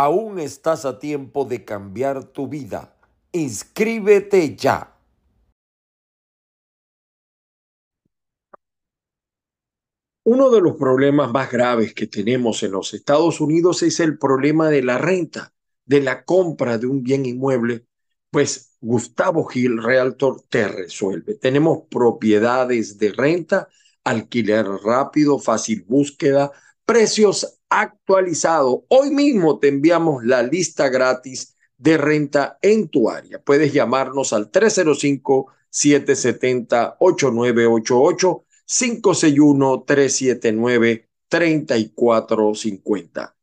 Aún estás a tiempo de cambiar tu vida. Inscríbete ya. Uno de los problemas más graves que tenemos en los Estados Unidos es el problema de la renta, de la compra de un bien inmueble. Pues Gustavo Gil, Realtor, te resuelve. Tenemos propiedades de renta, alquiler rápido, fácil búsqueda, precios actualizados. Hoy mismo te enviamos la lista gratis de renta en tu área. Puedes llamarnos al 305-770-8988 561-379-3450.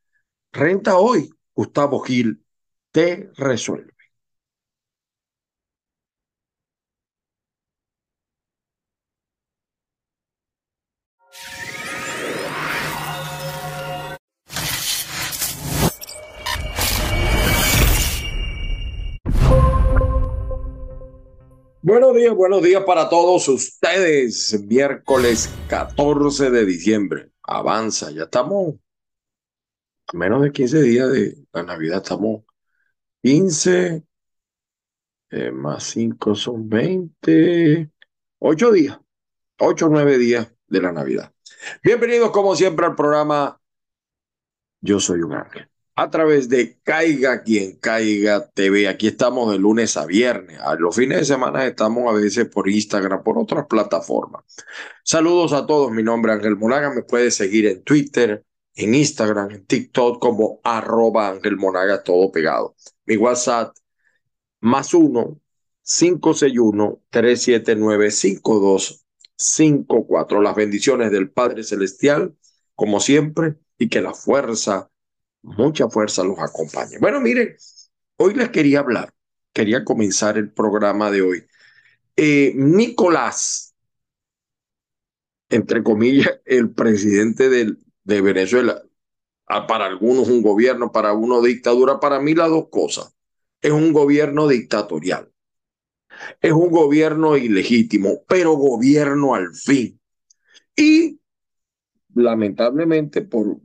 Renta hoy, Gustavo Gil te resuelve. Buenos días, buenos días para todos ustedes. Miércoles 14 de diciembre. Avanza, ya estamos a menos de 15 días de la Navidad. Estamos 15 eh, más 5 son 20, 8 días, 8 o 9 días de la Navidad. Bienvenidos como siempre al programa Yo Soy un Ángel a través de Caiga quien Caiga TV. Aquí estamos de lunes a viernes. A los fines de semana estamos a veces por Instagram, por otras plataformas. Saludos a todos. Mi nombre es Ángel Monaga. Me puedes seguir en Twitter, en Instagram, en TikTok como arroba Ángel Monaga, todo pegado. Mi WhatsApp más uno 561 379 5254. Las bendiciones del Padre Celestial, como siempre, y que la fuerza mucha fuerza los acompañe. Bueno, miren, hoy les quería hablar, quería comenzar el programa de hoy. Eh, Nicolás, entre comillas, el presidente de, Venezuela, ah, para algunos un gobierno, para uno dictadura, para mí las dos cosas. Es un gobierno dictatorial. Es un gobierno ilegítimo, pero gobierno al fin. Y lamentablemente por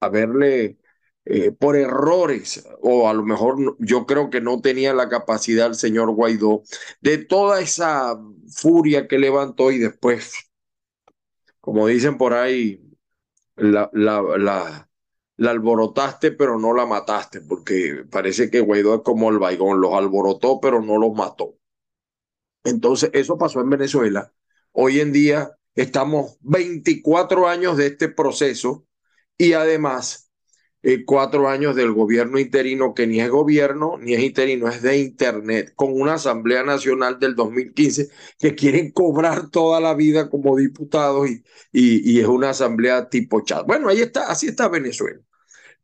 haberle eh, por errores, o a lo mejor yo creo que no tenía la capacidad el señor Guaidó, de toda esa furia que levantó y después, como dicen por ahí, la, la, la, alborotaste pero no la mataste, porque parece que Guaidó es como el baigón, los alborotó pero no los mató. Entonces, eso pasó en Venezuela. Hoy en día estamos 24 años de este proceso y además eh, cuatro años del gobierno interino, que ni es gobierno ni es interino, es de Internet, con una Asamblea Nacional del 2015 que quieren cobrar toda la vida como diputados y, y, es una asamblea tipo chat. Bueno, ahí está, así está Venezuela.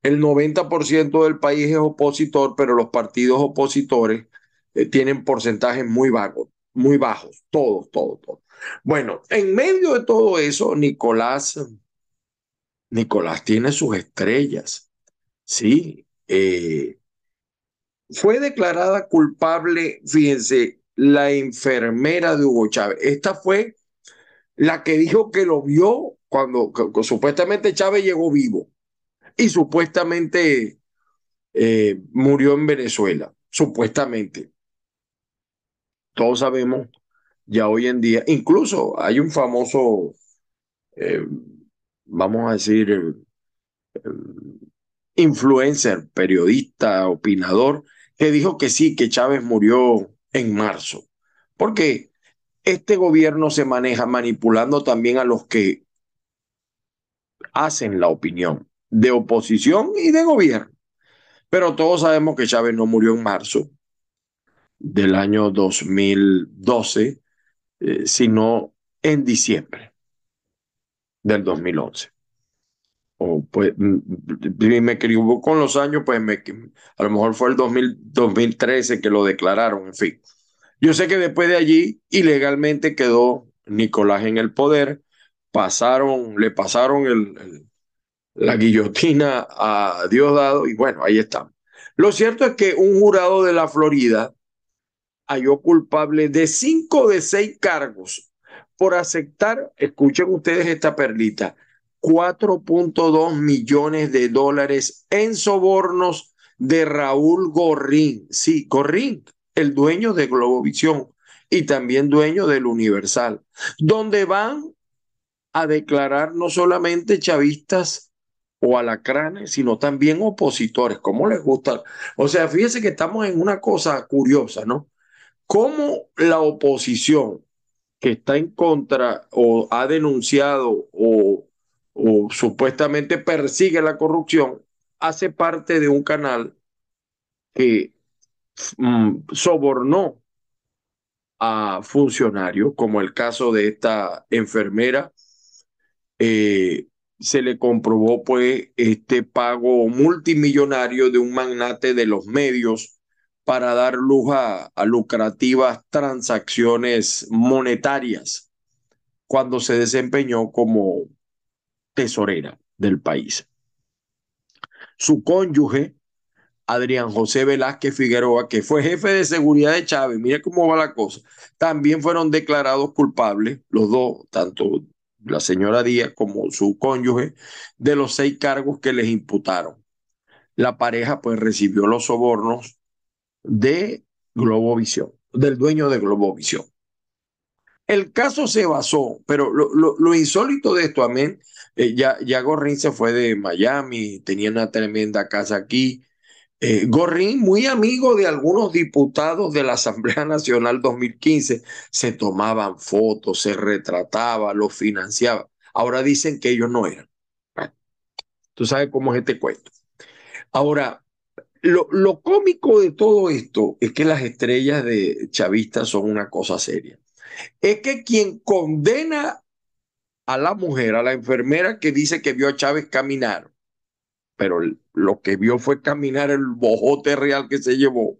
El 90% del país es opositor, pero los partidos opositores eh, tienen porcentajes muy bajos, muy bajos, todos, todos, todos. Bueno, en medio de todo eso, Nicolás Nicolás tiene sus estrellas, ¿sí? Eh, fue declarada culpable, fíjense, la enfermera de Hugo Chávez. Esta fue la que dijo que lo vio cuando supuestamente Chávez llegó vivo y supuestamente eh, murió en Venezuela, supuestamente. Todos sabemos ya hoy en día, incluso hay un famoso eh, vamos a decir, eh, influencer, periodista, opinador, que dijo que sí, que Chávez murió en marzo. Porque este gobierno se maneja manipulando también a los que hacen la opinión de oposición y de gobierno. Pero todos sabemos que Chávez no murió en marzo del año 2012, eh, sino en diciembre del 2011. O pues me equivoco con los años, pues me, a lo mejor fue el 2013 que lo declararon, en fin. Yo sé que después de allí ilegalmente quedó Nicolás en el poder, pasaron, le pasaron el, la guillotina a Diosdado y bueno, ahí estamos. Lo cierto es que un jurado de la Florida halló culpable de cinco de seis cargos por aceptar, escuchen ustedes esta perlita, 4.2 millones de dólares en sobornos de Raúl Gorrín. Sí, Gorrín, el dueño de Globovisión y también dueño del Universal, donde van a declarar no solamente chavistas o alacranes, sino también opositores, como les gusta. O sea, fíjese que estamos en una cosa curiosa, ¿no? Cómo la oposición que está en contra o ha denunciado o, supuestamente persigue la corrupción, hace parte de un canal que mm, sobornó a funcionarios, como el caso de esta enfermera, eh, se le comprobó pues este pago multimillonario de un magnate de los medios para dar luz a, lucrativas transacciones monetarias cuando se desempeñó como tesorera del país. Su cónyuge, Adrián José Velázquez Figueroa, que fue jefe de seguridad de Chávez, mire cómo va la cosa, también fueron declarados culpables, los dos, tanto la señora Díaz como su cónyuge, de los seis cargos que les imputaron. La pareja pues recibió los sobornos de Globovisión, del dueño de Globovisión. El caso se basó, pero lo, lo, lo insólito de esto, amén, eh, ya, ya Gorrín se fue de Miami, tenía una tremenda casa aquí. Eh, Gorrín, muy amigo de algunos diputados de la Asamblea Nacional 2015, se tomaban fotos, se retrataba, los financiaba. Ahora dicen que ellos no eran. Tú sabes cómo es este cuento. Ahora, lo, lo cómico de todo esto es que las estrellas de chavistas son una cosa seria. Es que quien condena a la mujer, a la enfermera que dice que vio a Chávez caminar, pero lo que vio fue caminar el bojote real que se llevó.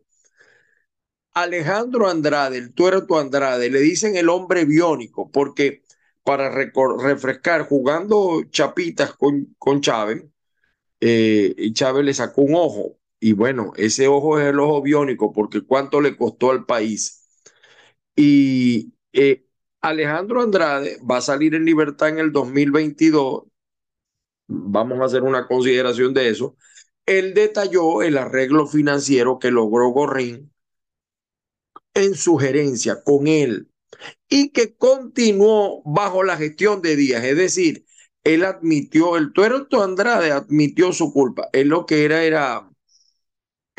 Alejandro Andrade, el tuerto Andrade, le dicen el hombre biónico, porque para refrescar, jugando chapitas con, con Chávez, eh, Chávez le sacó un ojo. Y bueno, ese ojo es el ojo biónico, porque cuánto le costó al país. Y eh, Alejandro Andrade va a salir en libertad en el 2022. Vamos a hacer una consideración de eso. Él detalló el arreglo financiero que logró Gorrín en su gerencia con él y que continuó bajo la gestión de Díaz. Es decir, él admitió, el tuerto Andrade admitió su culpa. Él lo que era era,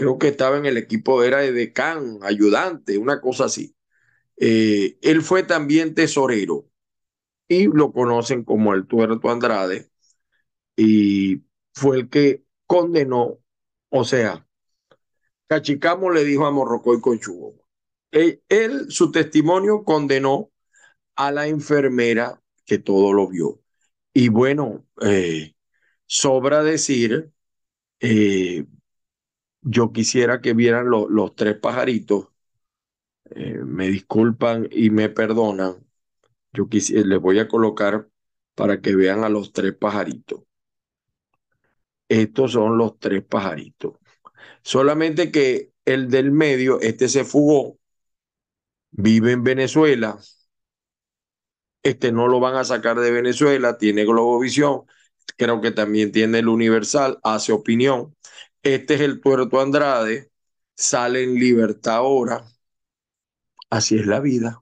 creo que estaba en el equipo, era de decán, ayudante, una cosa así. Eh, él fue también tesorero y lo conocen como el tuerto Andrade y fue el que condenó, o sea, Cachicamo le dijo a Morrocoy con Él, él, su testimonio condenó a la enfermera que todo lo vio. Y bueno, eh, sobra decir, eh, yo quisiera que vieran lo, los tres pajaritos eh, me disculpan y me perdonan. Yo quisiera, les voy a colocar para que vean a los tres pajaritos. Estos son los tres pajaritos. Solamente que el del medio, este se fugó, vive en Venezuela. Este no lo van a sacar de Venezuela, tiene Globovisión, creo que también tiene el Universal, hace opinión. Este es el tuerto Andrade, sale en libertad ahora Así es la vida.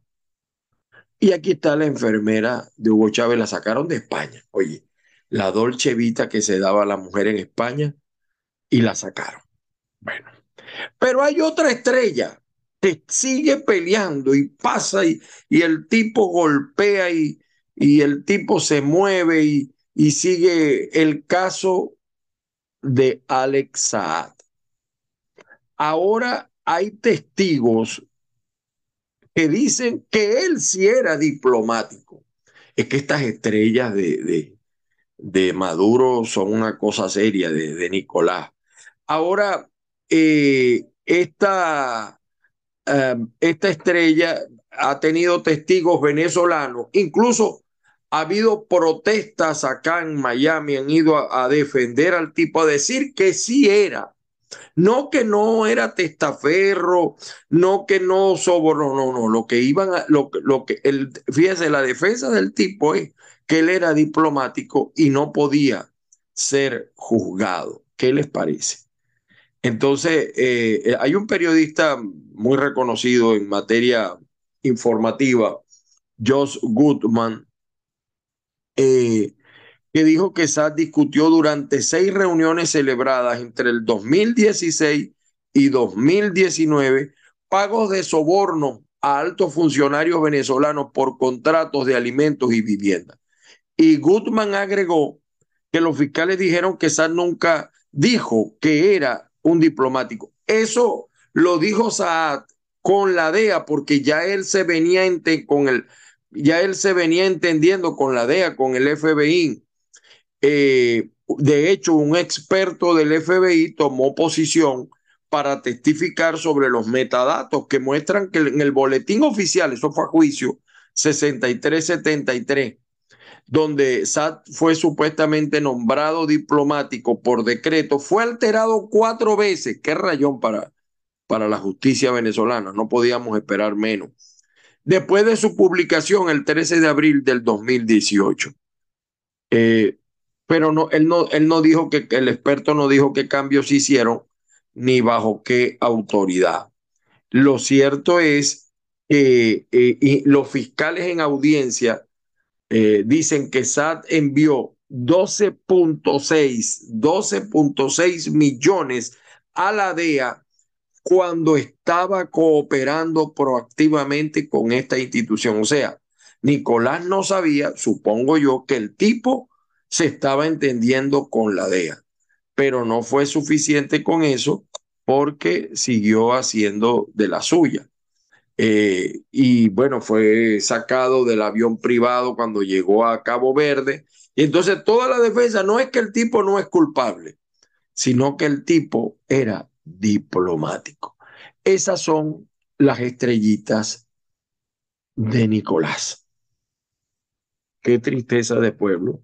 Y aquí está la enfermera de Hugo Chávez, la sacaron de España. Oye, la Dolce Vita que se daba a la mujer en España y la sacaron. Bueno, pero hay otra estrella que sigue peleando y pasa y, y el tipo golpea y, y el tipo se mueve y, y sigue el caso de Alex Saad. Ahora hay testigos que dicen que él sí era diplomático. Es que estas estrellas de, de, de Maduro son una cosa seria, de, de Nicolás. Ahora, eh, esta, uh, esta estrella ha tenido testigos venezolanos, incluso ha habido protestas acá en Miami, han ido a, defender al tipo, a decir que sí era no que no era testaferro, no que no soborno, no, no, lo que iban a, lo, lo que, el, fíjese, la defensa del tipo es que él era diplomático y no podía ser juzgado. ¿Qué les parece? Entonces, eh, hay un periodista muy reconocido en materia informativa, Josh Goodman, eh, que dijo que SAT discutió durante seis reuniones celebradas entre el 2016 y 2019 pagos de soborno a altos funcionarios venezolanos por contratos de alimentos y vivienda. Y Goodman agregó que los fiscales dijeron que SAT nunca dijo que era un diplomático. Eso lo dijo Saad con la DEA porque ya él se venía con el ya él se venía entendiendo con la DEA, con el FBI. Eh, de hecho, un experto del FBI tomó posición para testificar sobre los metadatos que muestran que en el boletín oficial, eso fue a juicio 6373, donde SAT fue supuestamente nombrado diplomático por decreto, fue alterado cuatro veces. Qué rayón para, para la justicia venezolana, no podíamos esperar menos. Después de su publicación el 13 de abril del 2018. Eh, pero no, él no, él no dijo que, el experto no dijo qué cambios se hicieron ni bajo qué autoridad. Lo cierto es que eh, los fiscales en audiencia eh, dicen que SAT envió 12.6, 12.6 millones a la DEA cuando estaba cooperando proactivamente con esta institución. O sea, Nicolás no sabía, supongo yo, que el tipo se estaba entendiendo con la DEA, pero no fue suficiente con eso porque siguió haciendo de la suya. Eh, y bueno, fue sacado del avión privado cuando llegó a Cabo Verde. Y entonces toda la defensa no es que el tipo no es culpable, sino que el tipo era diplomático. Esas son las estrellitas de Nicolás. Qué tristeza de pueblo,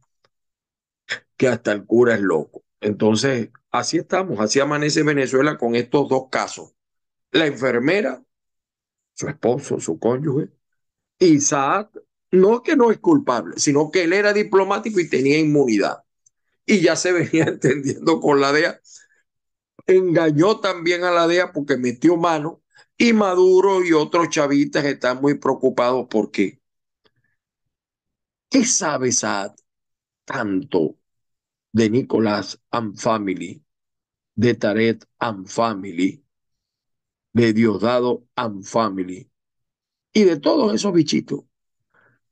que hasta el cura es loco. Entonces, así estamos, así amanece Venezuela con estos dos casos. La enfermera su esposo, su cónyuge. Isaac no que no es culpable, sino que él era diplomático y tenía inmunidad. Y ya se venía entendiendo con la DEA. Engañó también a la DEA porque metió mano. Y Maduro y otros chavistas están muy preocupados porque ¿qué sabe Saad tanto de Nicolás and Family, de Taret and Family, de Diosdado and Family y de todos esos bichitos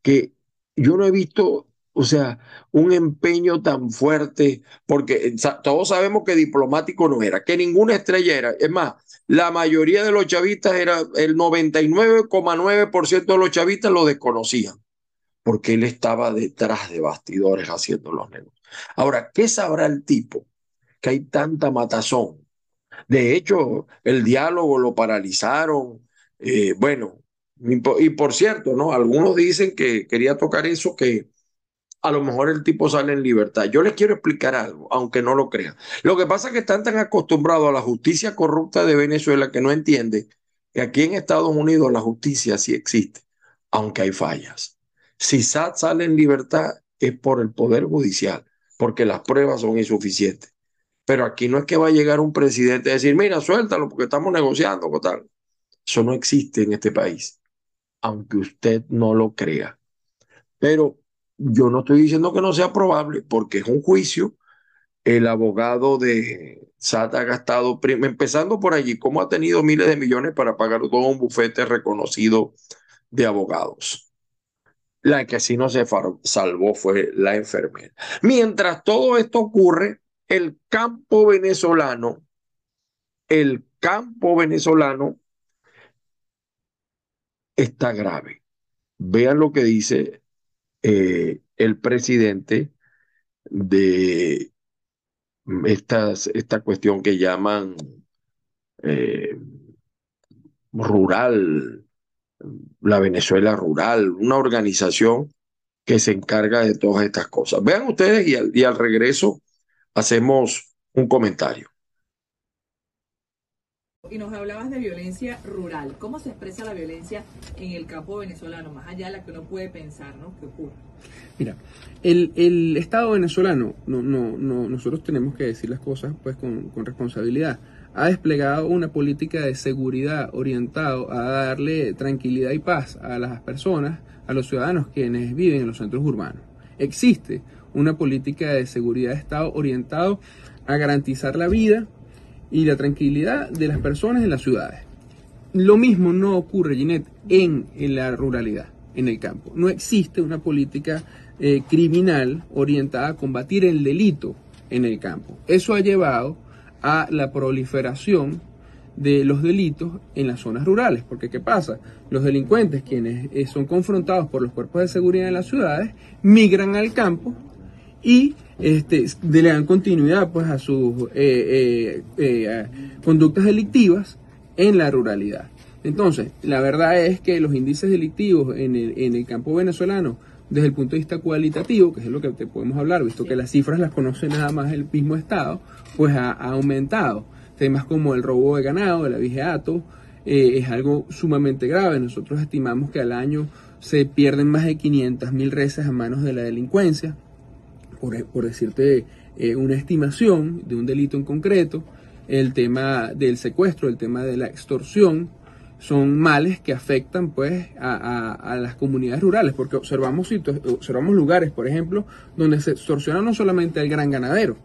que yo no he visto, o sea, un empeño tan fuerte, porque todos sabemos que diplomático no era, que ninguna estrella era. Es más, la mayoría de los chavistas era el 99,9% de los chavistas lo desconocían, porque él estaba detrás de bastidores haciendo los negocios. Ahora, ¿qué sabrá el tipo? Que hay tanta matazón de hecho, el diálogo lo paralizaron. Eh, bueno, y por cierto, ¿no? Algunos dicen que quería tocar eso, que a lo mejor el tipo sale en libertad. Yo les quiero explicar algo, aunque no lo crean. Lo que pasa es que están tan acostumbrados a la justicia corrupta de Venezuela que no entienden que aquí en Estados Unidos la justicia sí existe, aunque hay fallas. Si SAT sale en libertad es por el Poder Judicial, porque las pruebas son insuficientes. Pero aquí no es que va a llegar un presidente a decir, mira, suéltalo porque estamos negociando con tal. Eso no existe en este país, aunque usted no lo crea. Pero yo no estoy diciendo que no sea probable, porque es un juicio. El abogado de SAT ha gastado, empezando por allí, cómo ha tenido miles de millones para pagar todo un bufete reconocido de abogados. La que sí no se salvó fue la enfermera. Mientras todo esto ocurre, el campo venezolano, el campo venezolano está grave. Vean lo que dice eh, el presidente de estas, esta cuestión que llaman eh, rural, la Venezuela rural, una organización que se encarga de todas estas cosas. Vean ustedes y al regreso hacemos un comentario. Y nos hablabas de violencia rural. ¿Cómo se expresa la violencia en el campo venezolano, más allá de la que uno puede pensar, ¿no? Que ocurre. Mira, el, Estado venezolano, no, no, no, nosotros tenemos que decir las cosas pues con, con responsabilidad ha desplegado una política de seguridad orientado a darle tranquilidad y paz a las personas, a los ciudadanos quienes viven en los centros urbanos. Existe una política de seguridad de Estado orientado a garantizar la vida y la tranquilidad de las personas en las ciudades. Lo mismo no ocurre, Ginette, en, la ruralidad, en el campo. No existe una política eh, criminal orientada a combatir el delito en el campo. Eso ha llevado a la proliferación de los delitos en las zonas rurales. Porque ¿qué pasa? Los delincuentes, quienes eh, son confrontados por los cuerpos de seguridad en las ciudades, migran al campo y este, le dan continuidad pues, a sus eh, eh, conductas delictivas en la ruralidad. Entonces, la verdad es que los índices delictivos en el, en el campo venezolano, desde el punto de vista cualitativo, que es lo que te podemos hablar, visto que las cifras las conoce nada más el mismo Estado, pues ha, aumentado. Temas como el robo de ganado, el abigeato, eh, es algo sumamente grave. Nosotros estimamos que al año se pierden más de 500 mil reses a manos de la delincuencia, por, decirte eh, una estimación de un delito en concreto. El tema del secuestro, el tema de la extorsión, son males que afectan pues a, las comunidades rurales, porque observamos, observamos lugares, por ejemplo, donde se extorsiona no solamente al gran ganadero,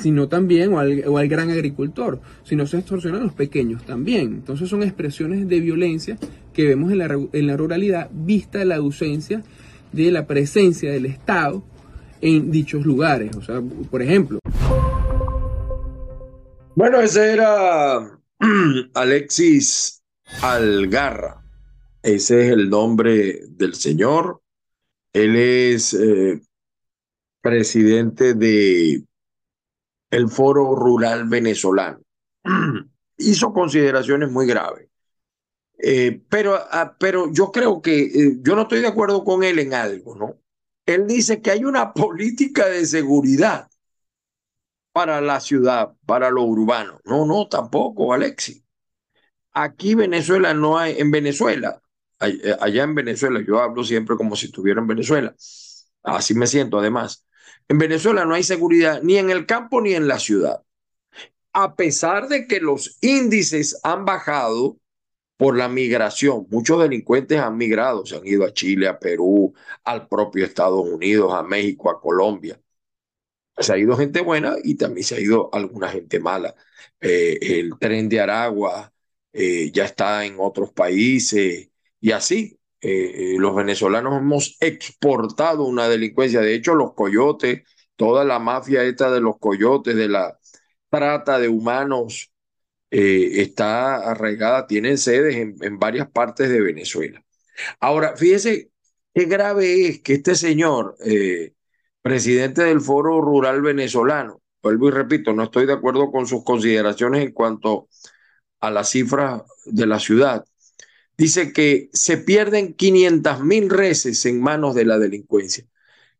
sino también, o al, gran agricultor, sino se extorsionan los pequeños también. Entonces son expresiones de violencia que vemos en la, en la ruralidad, vista la ausencia de la presencia del Estado en dichos lugares. O sea, por ejemplo. Bueno, ese era Alexis Algarra. Ese es el nombre del señor. Él es eh, presidente de el Foro Rural Venezolano. Hizo consideraciones muy graves. Eh, pero, ah, pero yo creo que eh, yo no estoy de acuerdo con él en algo, ¿no? Él dice que hay una política de seguridad para la ciudad, para lo urbano. No, no, tampoco, Alexi. Aquí Venezuela no hay, en Venezuela, eh, allá en Venezuela, yo hablo siempre como si estuviera en Venezuela. Así me siento además. En Venezuela no hay seguridad ni en el campo ni en la ciudad. A pesar de que los índices han bajado por la migración, muchos delincuentes han migrado, se han ido a Chile, a Perú, al propio Estados Unidos, a México, a Colombia. Se ha ido gente buena y también se ha ido alguna gente mala. Eh, el tren de Aragua eh, ya está en otros países y así. Eh, los venezolanos hemos exportado una delincuencia. De hecho, los coyotes, toda la mafia esta de los coyotes, de la trata de humanos, eh, está arraigada, tienen sedes en, varias partes de Venezuela. Ahora, fíjese qué grave es que este señor, presidente del Foro Rural Venezolano, vuelvo y repito, no estoy de acuerdo con sus consideraciones en cuanto a las cifras de la ciudad, dice que se pierden 500 mil reses en manos de la delincuencia.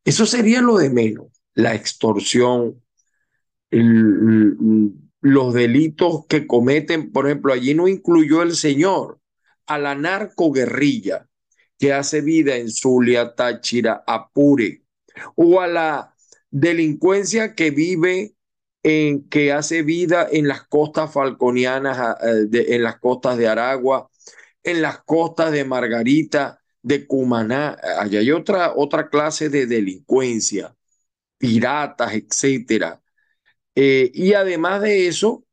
Eso sería lo de menos, la extorsión, los delitos que cometen, por ejemplo, allí no incluyó el señor a la narcoguerrilla que hace vida en Zulia, Táchira, Apure, o a la delincuencia que vive en que hace vida en las costas falconianas, eh, en las costas de Aragua, en las costas de Margarita, de Cumaná. Allá hay otra, otra clase de delincuencia, piratas, etcétera. Eh, y además de eso,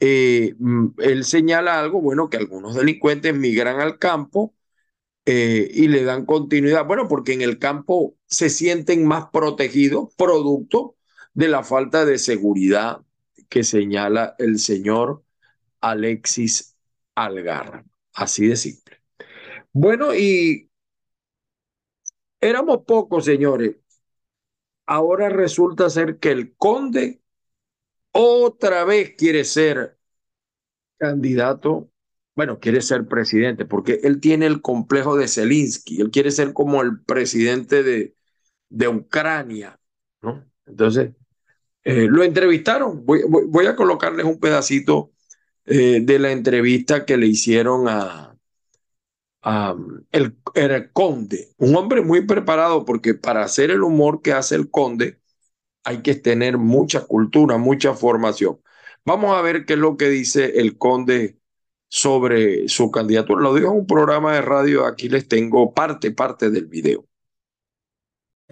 eh, mm, él señala algo, bueno, que algunos delincuentes migran al campo eh, y le dan continuidad. Bueno, porque en el campo se sienten más protegidos, producto de la falta de seguridad que señala el señor Alexis Algarra. Así de simple. Bueno, y éramos pocos, señores. Ahora resulta ser que el conde otra vez quiere ser candidato, bueno, quiere ser presidente, porque él tiene el complejo de Zelensky, él quiere ser como el presidente de, de Ucrania, ¿no? Entonces, eh, lo entrevistaron, voy, voy, a colocarles un pedacito eh, de la entrevista que le hicieron a, a el, el, conde, un hombre muy preparado porque para hacer el humor que hace el conde hay que tener mucha cultura, mucha formación. Vamos a ver qué es lo que dice el conde sobre su candidatura. Lo digo en un programa de radio, aquí les tengo parte, parte del video.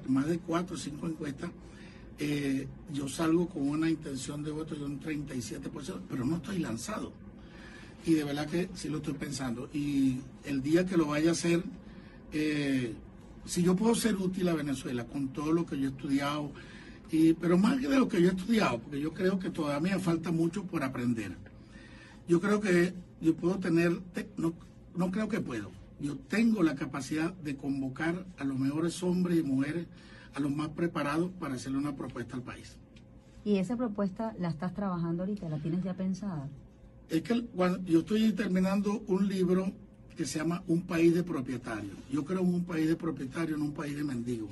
Más de cuatro o cinco encuestas, eh, yo salgo con una intención de voto de un 37%, pero no estoy lanzado. Y de verdad que sí lo estoy pensando. Y el día que lo vaya a hacer, eh, si yo puedo ser útil a Venezuela con todo lo que yo he estudiado, pero más que de lo que yo he estudiado, porque yo creo que todavía me falta mucho por aprender. Yo creo que yo puedo tener, no, no creo que puedo, yo tengo la capacidad de convocar a los mejores hombres y mujeres, a los más preparados para hacerle una propuesta al país. ¿Y esa propuesta la estás trabajando ahorita? ¿La tienes ya pensada? Es que yo estoy terminando un libro que se llama Un país de propietarios. Yo creo en un país de propietarios, en un país de mendigos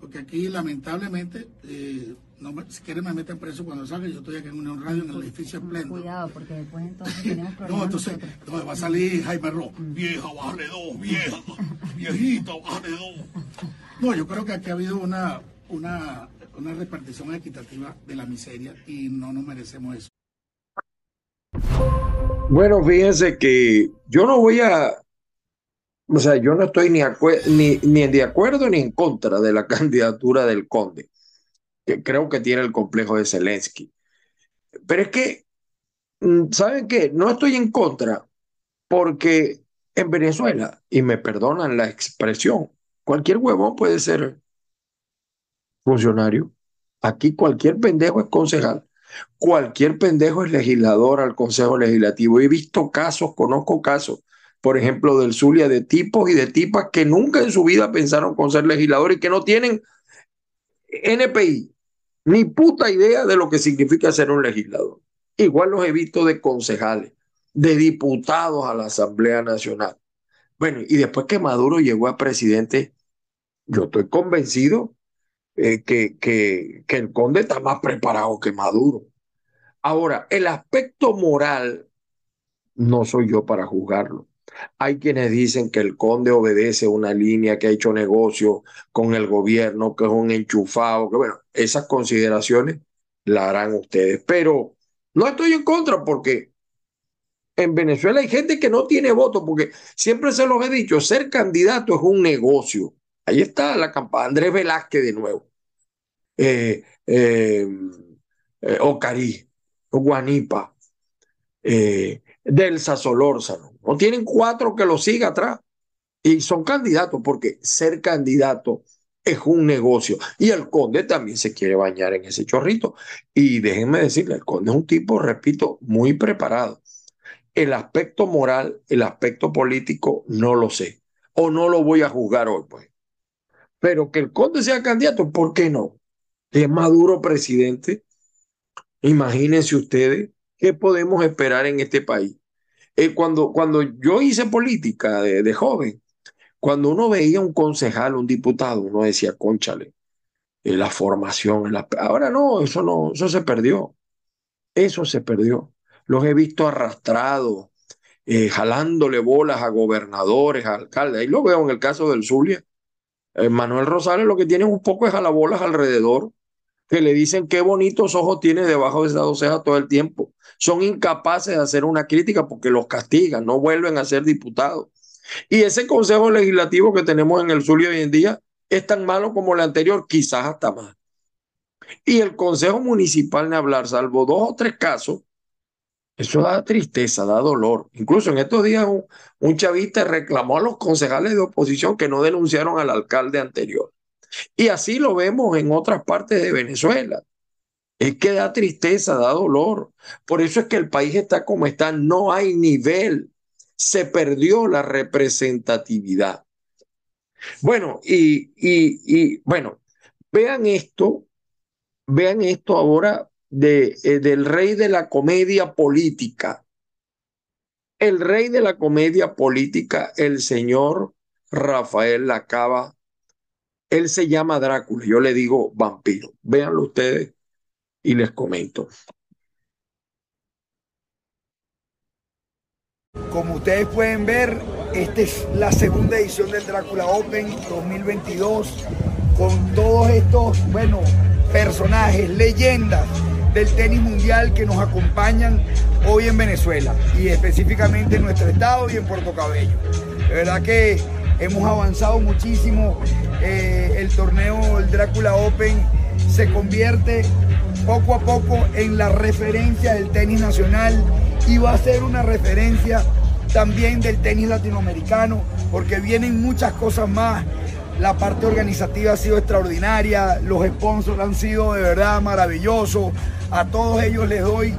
porque aquí lamentablemente, eh, no si quieren me meten preso cuando salga, yo estoy aquí en Unión Radio en el edificio Esplendor. Cuidado, porque después entonces tenemos problemas. no, entonces va a salir Jaime Ro, mm. vieja, bájale dos, vieja, viejita, bájale dos. No, yo creo que aquí ha habido una, una, una repartición equitativa de la miseria y no nos merecemos eso. Bueno, fíjense que yo no voy a o sea, yo no estoy ni, ni, ni de acuerdo ni en contra de la candidatura del conde, que creo que tiene el complejo de Zelensky. Pero es que, mm, ¿saben qué? No estoy en contra porque en Venezuela, y me perdonan la expresión, cualquier huevón puede ser funcionario. Aquí cualquier pendejo es concejal. Cualquier pendejo es legislador al Consejo Legislativo. He visto casos, conozco casos por ejemplo, del Zulia, de tipos y de tipas que nunca en su vida pensaron con ser legisladores y que no tienen NPI, ni puta idea de lo que significa ser un legislador. Igual los he visto de concejales, de diputados a la Asamblea Nacional. Bueno, y después que Maduro llegó a presidente, yo estoy convencido eh, que, que, que el conde está más preparado que Maduro. Ahora, el aspecto moral no soy yo para juzgarlo. Hay quienes dicen que el conde obedece una línea que ha hecho negocio con el gobierno, que es un enchufado, que bueno, esas consideraciones la harán ustedes. Pero no estoy en contra porque en Venezuela hay gente que no tiene voto, porque siempre se los he dicho, ser candidato es un negocio. Ahí está la campaña, Andrés Velázquez de nuevo. Eh, eh, eh Ocarí, Guanipa, eh, Delsa Solórzano. No tienen cuatro que lo siga atrás. Y son candidatos porque ser candidato es un negocio. Y el conde también se quiere bañar en ese chorrito. Y déjenme decirle, el conde es un tipo, repito, muy preparado. El aspecto moral, el aspecto político, no lo sé. O no lo voy a juzgar hoy, pues. Pero que el conde sea candidato, ¿por qué no? Es Maduro presidente. Imagínense ustedes qué podemos esperar en este país. Eh, cuando, cuando yo hice política de, joven, cuando uno veía un concejal, un diputado, uno decía, conchale, eh, la formación. La... Ahora no, eso no, eso se perdió. Eso se perdió. Los he visto arrastrados, eh, jalándole bolas a gobernadores, a alcaldes. Ahí lo veo en el caso del Zulia. Manuel Rosales lo que tiene un poco es jalabolas alrededor, que le dicen qué bonitos ojos tiene debajo de esas dos todo el tiempo son incapaces de hacer una crítica porque los castigan, no vuelven a ser diputados. Y ese consejo legislativo que tenemos en el sur hoy en día es tan malo como el anterior, quizás hasta más. Y el consejo municipal de hablar, salvo dos o tres casos, eso da tristeza, da dolor. Incluso en estos días un chavista reclamó a los concejales de oposición que no denunciaron al alcalde anterior. Y así lo vemos en otras partes de Venezuela. Es que da tristeza, da dolor. Por eso es que el país está como está. No hay nivel. Se perdió la representatividad. Bueno, y, y, bueno, vean esto, vean esto ahora de, eh, del rey de la comedia política. El rey de la comedia política, el señor Rafael Lacaba, él se llama Drácula, yo le digo vampiro. Véanlo ustedes y les comento. Como ustedes pueden ver, esta es la segunda edición del Drácula Open 2022 con todos estos, bueno, personajes, leyendas del tenis mundial que nos acompañan hoy en Venezuela y específicamente en nuestro estado y en Puerto Cabello. De verdad que hemos avanzado muchísimo. Eh, el torneo, el Drácula Open, se convierte poco a poco en la referencia del tenis nacional y va a ser una referencia también del tenis latinoamericano, porque vienen muchas cosas más. La parte organizativa ha sido extraordinaria, los sponsors han sido de verdad maravillosos. A todos ellos les doy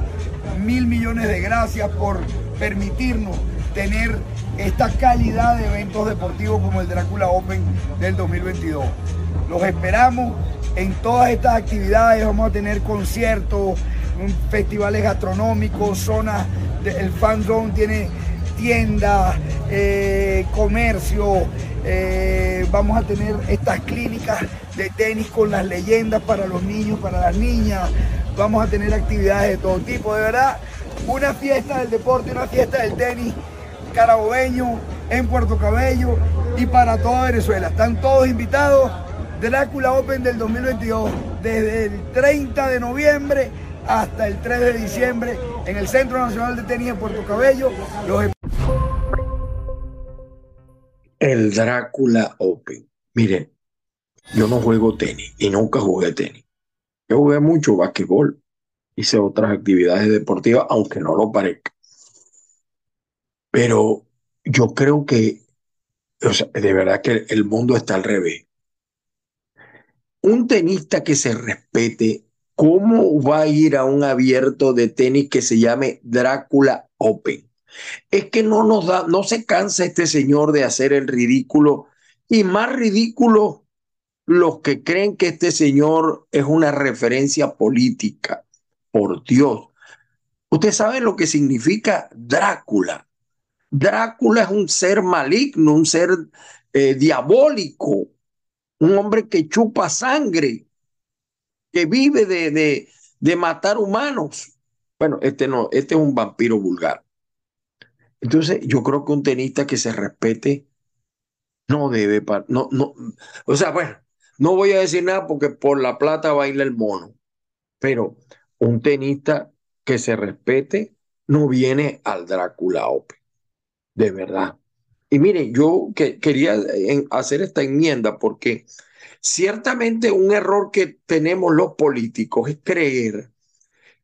mil millones de gracias por permitirnos tener esta calidad de eventos deportivos como el Drácula Open del 2022. Los esperamos en todas estas actividades, vamos a tener conciertos, festivales gastronómicos, zonas, el fan tiene tiendas, eh, comercio, eh, vamos a tener estas clínicas de tenis con las leyendas para los niños, para las niñas, vamos a tener actividades de todo tipo, de verdad, una fiesta del deporte, una fiesta del tenis carabobeño en Puerto Cabello y para toda Venezuela. Están todos invitados. Drácula Open del 2022, desde el 30 de noviembre hasta el 3 de diciembre en el Centro Nacional de Tenis en Puerto Cabello. Los el Drácula Open. Mire, yo no juego tenis y nunca jugué tenis. Yo jugué mucho basquetbol, hice otras actividades deportivas, aunque no lo parezca. Pero yo creo que, o sea, de verdad que el mundo está al revés. Un tenista que se respete, ¿cómo va a ir a un abierto de tenis que se llame Drácula Open? es que no nos da, no se cansa este señor de hacer el ridículo y más ridículo los que creen que este señor es una referencia política. Por Dios. Usted sabe lo que significa Drácula. Drácula es un ser maligno, un ser eh, diabólico, un hombre que chupa sangre, que vive de, de, de matar humanos. Bueno, este no, este es un vampiro vulgar. Entonces, yo creo que un tenista que se respete no debe, no, no, o sea, bueno, no voy a decir nada porque por la plata baila el mono, pero un tenista que se respete no viene al Drácula Open, de verdad. Y mire, yo que, quería hacer esta enmienda porque ciertamente un error que tenemos los políticos es creer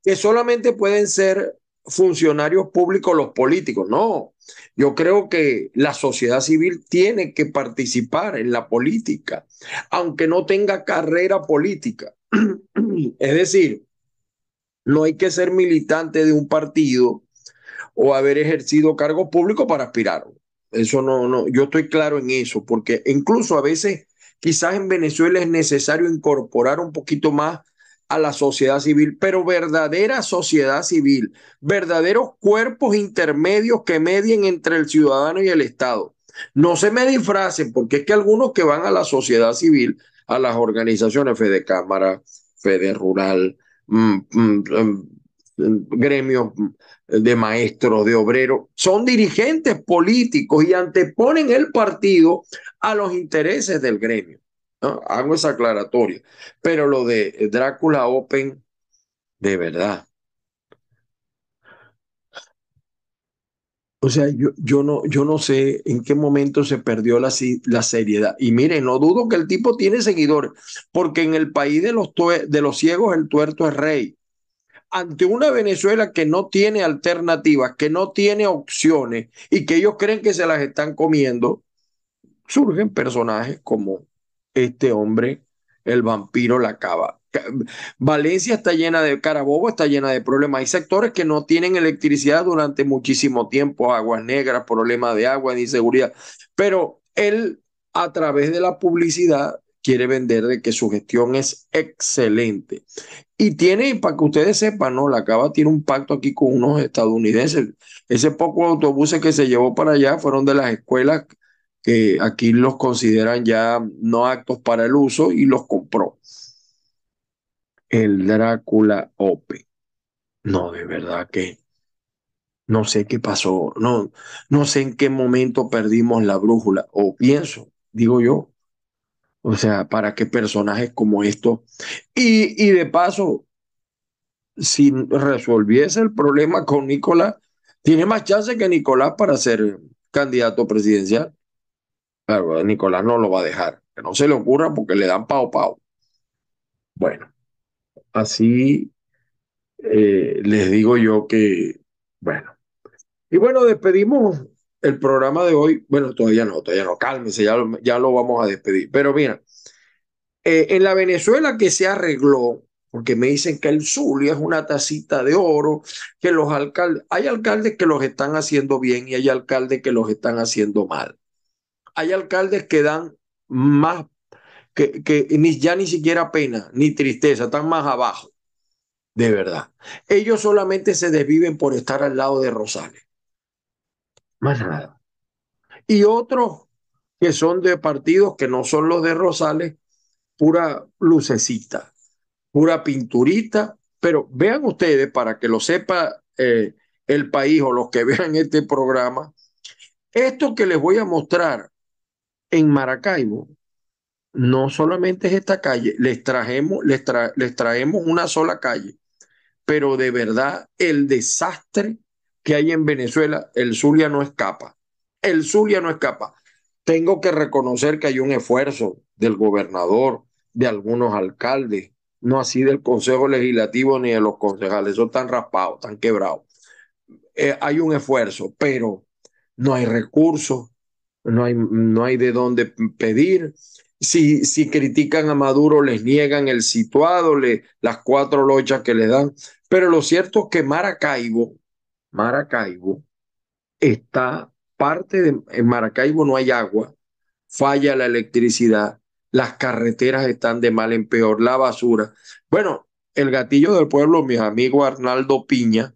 que solamente pueden ser funcionarios públicos los políticos. No, yo creo que la sociedad civil tiene que participar en la política, aunque no tenga carrera política. es decir, no hay que ser militante de un partido o haber ejercido cargo público para aspirar. Eso no, no, yo estoy claro en eso, porque incluso a veces quizás en Venezuela es necesario incorporar un poquito más a la sociedad civil, pero verdadera sociedad civil, verdaderos cuerpos intermedios que medien entre el ciudadano y el Estado. No se me disfracen, porque es que algunos que van a la sociedad civil, a las organizaciones Fede Cámara, Fede Rural, mm, mm, mm, gremios de maestros, de obreros, son dirigentes políticos y anteponen el partido a los intereses del gremio. Hago esa aclaratoria. Pero lo de Drácula Open, de verdad. O sea, yo, yo, no, yo no sé en qué momento se perdió la, la seriedad. Y miren, no dudo que el tipo tiene seguidores, porque en el país de los, de los ciegos el tuerto es rey. Ante una Venezuela que no tiene alternativas, que no tiene opciones y que ellos creen que se las están comiendo, surgen personajes como este hombre, el vampiro la cava. Valencia está llena de, Carabobo está llena de problemas. Hay sectores que no tienen electricidad durante muchísimo tiempo, aguas negras, problemas de agua, de inseguridad. Pero él, a través de la publicidad, quiere vender de que su gestión es excelente. Y tiene, para que ustedes sepan, ¿no? La Cava tiene un pacto aquí con unos estadounidenses. Ese poco autobuses que se llevó para allá fueron de las escuelas que aquí los consideran ya no actos para el uso y los compró. El Drácula Ope. No, de verdad que No sé qué pasó, no, no sé en qué momento perdimos la brújula, o pienso, digo yo. O sea, para qué personajes como estos. Y, y de paso, si resolviese el problema con Nicolás, tiene más chance que Nicolás para ser candidato presidencial. Claro, Nicolás no lo va a dejar, que no se le ocurra porque le dan pao pao. Bueno, así eh, les digo yo que, bueno. Y bueno, despedimos el programa de hoy. Bueno, todavía no, todavía no, cálmese, ya lo, vamos a despedir. Pero mira, eh, en la Venezuela que se arregló, porque me dicen que el Zulia es una tacita de oro, que los alcaldes, hay alcaldes que los están haciendo bien y hay alcaldes que los están haciendo mal. Hay alcaldes que dan más, que, que ni, ya ni siquiera pena, ni tristeza, están más abajo, de verdad. Ellos solamente se desviven por estar al lado de Rosales. Más nada. Y otros que son de partidos que no son los de Rosales, pura lucecita, pura pinturita, pero vean ustedes, para que lo sepa eh, el país o los que vean este programa, esto que les voy a mostrar en Maracaibo, no solamente es esta calle, les, trajemos, les, tra les traemos una sola calle, pero de verdad el desastre que hay en Venezuela, el Zulia no escapa. El Zulia no escapa. Tengo que reconocer que hay un esfuerzo del gobernador, de algunos alcaldes, no así del Consejo Legislativo ni de los concejales, son tan raspados, tan quebrados. Eh, hay un esfuerzo, pero no hay recursos, no hay, no hay de dónde pedir. Si, si critican a Maduro, les niegan el situado, le, las cuatro lochas que le dan. Pero lo cierto es que Maracaibo, Maracaibo, está parte de, en Maracaibo no hay agua, falla la electricidad, las carreteras están de mal en peor, la basura. Bueno, el gatillo del pueblo, mi amigo Arnaldo Piña,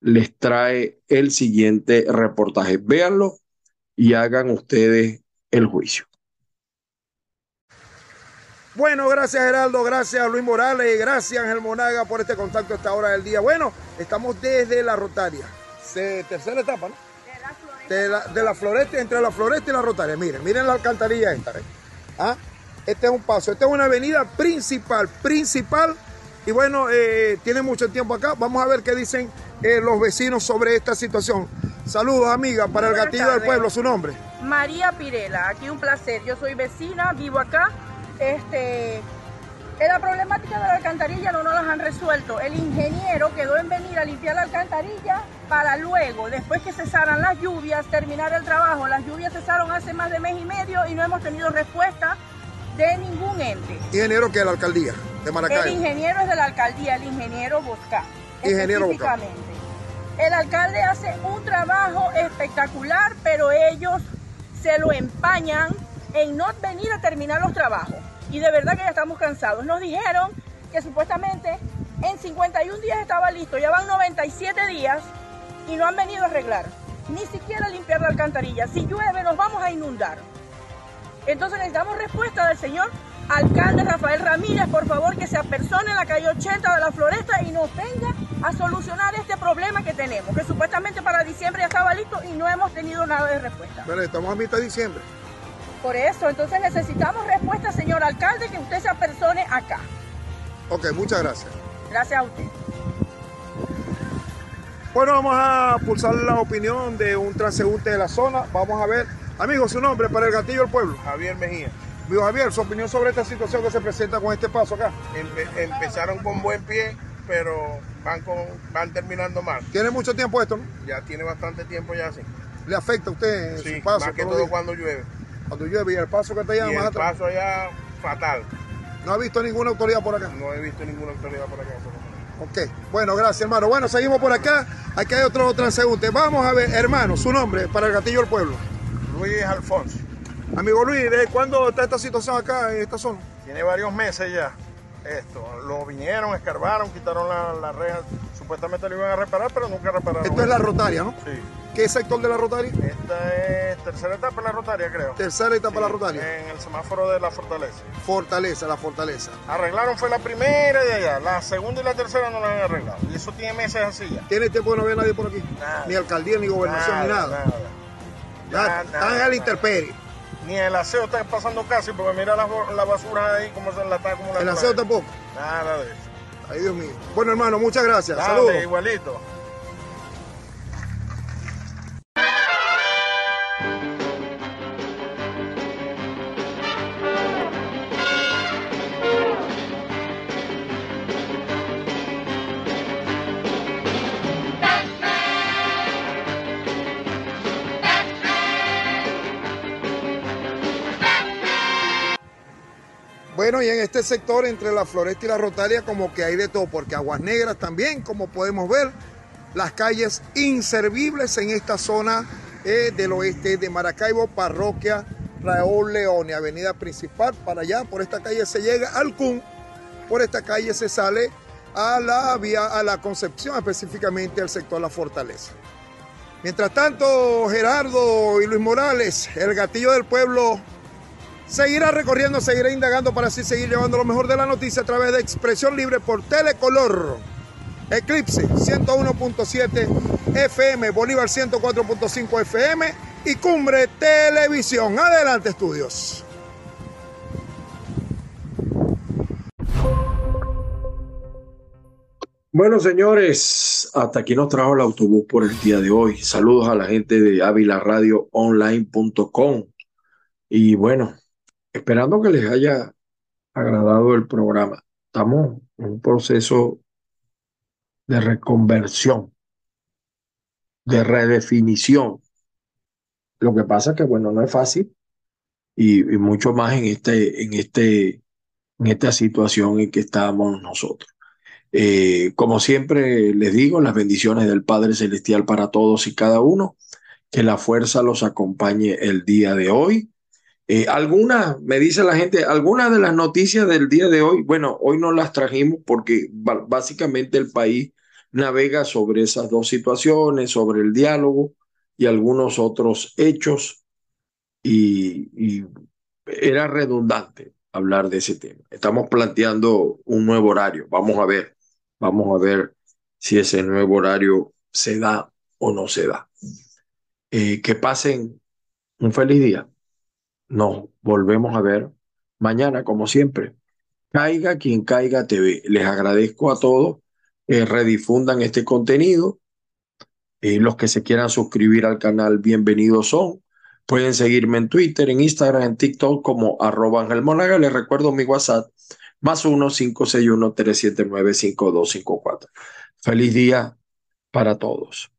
les trae el siguiente reportaje. Véanlo y hagan ustedes el juicio. Bueno, gracias Geraldo, gracias Luis Morales, gracias Ángel Monaga por este contacto a esta hora del día. Bueno, estamos desde la Rotaria, tercera etapa, ¿no? De la, de la floresta, entre la floresta y la Rotaria. Miren, miren la alcantarilla esta. ¿eh? ¿Ah? Este es un paso, esta es una avenida principal, principal. Y bueno, eh, tiene mucho tiempo acá. Vamos a ver qué dicen eh, los vecinos sobre esta situación. Saludos, amiga, para el gatillo del pueblo, su nombre. María Pirela, aquí un placer. Yo soy vecina, vivo acá. Este, la problemática de la alcantarilla no nos las han resuelto. El ingeniero quedó en venir a limpiar la alcantarilla para luego, después que cesaran las lluvias, terminar el trabajo. Las lluvias cesaron hace más de mes y medio y no hemos tenido respuesta de ningún ente. ¿Ingeniero que es la alcaldía de Maracaibo? El ingeniero es de la alcaldía, el ingeniero Bosca. Ingeniero Bosca. El alcalde hace un trabajo espectacular, pero ellos se lo empañan en no venir a terminar los trabajos y de verdad que ya estamos cansados. Nos dijeron que supuestamente en 51 días estaba listo, ya van 97 días y no han venido a arreglar, ni siquiera a limpiar la alcantarilla. Si llueve nos vamos a inundar. Entonces necesitamos respuesta del señor alcalde Rafael Ramírez, por favor que se apersone en la calle 80 de la Floresta y nos venga a solucionar este problema que tenemos, que supuestamente para diciembre ya estaba listo y no hemos tenido nada de respuesta. Pero estamos a mitad de diciembre. Por eso, entonces necesitamos respuesta, señor alcalde, que usted se apersone acá. Ok, muchas gracias. Gracias a usted. Bueno, vamos a pulsar la opinión de un transeúnte de la zona. Vamos a ver, amigo, su nombre para el gatillo del pueblo. Javier Mejía. Amigo Javier, su opinión sobre esta situación que se presenta con este paso acá. Empe empezaron con buen pie, pero van, con, van terminando mal. ¿Tiene mucho tiempo esto, no? Ya tiene bastante tiempo ya, sí. ¿Le afecta a usted sí, su paso? más que todo cuando llueve cuando llueve y el paso que está allá y el atrás. paso allá fatal. ¿No ha visto ninguna autoridad por acá? No he visto ninguna autoridad por acá. Ok, bueno, gracias hermano. Bueno, seguimos por acá. Aquí hay otro transeúnte. Vamos a ver, hermano, su nombre para el gatillo del pueblo. Luis Alfonso. Amigo Luis, ¿desde cuándo está esta situación acá en esta zona? Tiene varios meses ya. Esto, lo vinieron, escarbaron, quitaron la, la reja, supuestamente lo iban a reparar, pero nunca repararon. Esto es la rotaria, ¿no? Sí. ¿Qué sector de la Rotaria? Esta es tercera etapa de la Rotaria, creo. Tercera etapa de la Rotaria. En el semáforo de la Fortaleza. Fortaleza, la Fortaleza. Arreglaron fue la primera de allá. La segunda y la tercera no la han arreglado. Y eso tiene meses así ya. ¿Tiene tiempo que no había nadie por aquí? Ni alcaldía, ni gobernación, ni nada. Nada. Ya, están en el interperie. Ni el aseo está pasando casi, porque mira la, la basura ahí, cómo se la está acumulando. ¿El aseo tampoco? Nada de eso. Ay, Dios mío. Bueno, hermano, muchas gracias. Dale, Saludos. igualito. Y en este sector, entre la Floresta y la Rotaria, como que hay de todo, porque Aguas Negras también, como podemos ver, las calles inservibles en esta zona eh, del oeste de Maracaibo, parroquia Raúl León, y avenida principal, para allá, por esta calle se llega al CUN, por esta calle se sale a la vía, a la Concepción, específicamente al sector La Fortaleza. Mientras tanto, Gerardo y Luis Morales, el gatillo del pueblo, seguirá recorriendo, seguirá indagando para así seguir llevando lo mejor de la noticia a través de Expresión Libre por Telecolor. Eclipse 101.7 FM, Bolívar 104.5 FM y Cumbre Televisión. Adelante, estudios. Bueno, señores, hasta aquí nos trajo el autobús por el día de hoy. Saludos a la gente de avilaradioonline.com. Y bueno, esperando que les haya agradado el programa. Estamos en un proceso de reconversión, de redefinición. Lo que pasa es que, bueno, no es fácil y, mucho más en, este, en, este, en esta situación en que estamos nosotros. Eh, como siempre les digo, las bendiciones del Padre Celestial para todos y cada uno. Que la fuerza los acompañe el día de hoy. Eh, algunas, me dice la gente, algunas de las noticias del día de hoy, bueno, hoy no las trajimos porque básicamente el país navega sobre esas dos situaciones, sobre el diálogo y algunos otros hechos y, era redundante hablar de ese tema. Estamos planteando un nuevo horario, vamos a ver, vamos a ver si ese nuevo horario se da o no se da. Eh, que pasen un feliz día nos volvemos a ver mañana, como siempre. Caiga quien caiga TV. Les agradezco a todos que redifundan este contenido. Eh, los que se quieran suscribir al canal, bienvenidos son. Pueden seguirme en Twitter, en Instagram, en TikTok como arroba. Les recuerdo mi WhatsApp, más 1-561-379-5254. Feliz día para todos.